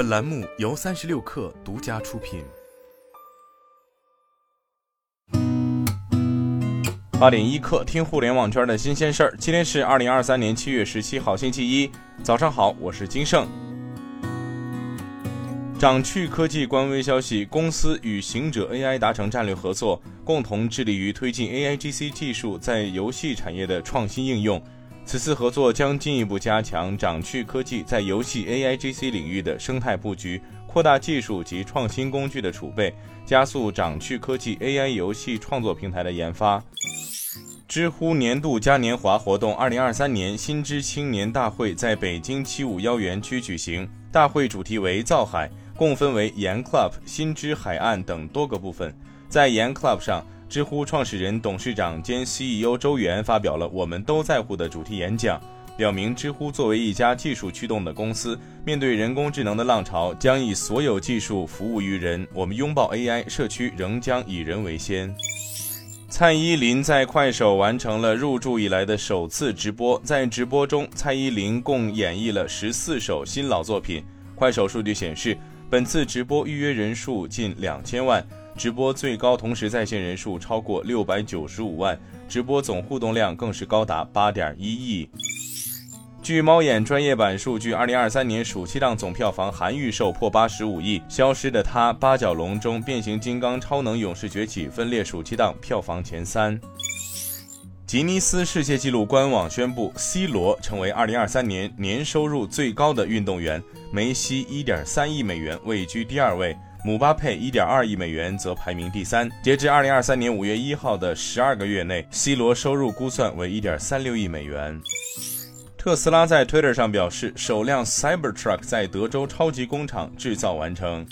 本栏目由三十六氪独家出品。八点一刻，听互联网圈的新鲜事儿。今天是二零二三年七月十七号，星期一，早上好，我是金盛。掌趣科技官微消息，公司与行者 AI 达成战略合作，共同致力于推进 AIGC 技术在游戏产业的创新应用。此次合作将进一步加强掌趣科技在游戏 AIGC 领域的生态布局，扩大技术及创新工具的储备，加速掌趣科技 AI 游戏创作平台的研发。知乎年度嘉年华活动二零二三年新知青年大会在北京七五幺园区举行，大会主题为造海。共分为盐 Club、新知海岸等多个部分。在盐 Club 上，知乎创始人、董事长兼 CEO 周源发表了“我们都在乎”的主题演讲，表明知乎作为一家技术驱动的公司，面对人工智能的浪潮，将以所有技术服务于人。我们拥抱 AI，社区仍将以人为先。蔡依林在快手完成了入驻以来的首次直播，在直播中，蔡依林共演绎了十四首新老作品。快手数据显示。本次直播预约人数近两千万，直播最高同时在线人数超过六百九十五万，直播总互动量更是高达八点一亿。据猫眼专业版数据，二零二三年暑期档总票房含预售破八十五亿，《消失的他》《八角笼中》《变形金刚：超能勇士崛起》分列暑期档票房前三。吉尼斯世界纪录官网宣布，C 罗成为2023年年收入最高的运动员，梅西1.3亿美元位居第二位，姆巴佩1.2亿美元则排名第三。截至2023年5月1号的十二个月内，C 罗收入估算为1.36亿美元。特斯拉在 Twitter 上表示，首辆 Cybertruck 在德州超级工厂制造完成。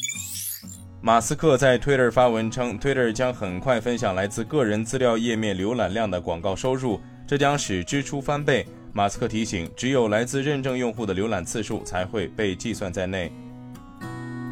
马斯克在 Twitter 发文称，Twitter 将很快分享来自个人资料页面浏览量的广告收入，这将使支出翻倍。马斯克提醒，只有来自认证用户的浏览次数才会被计算在内。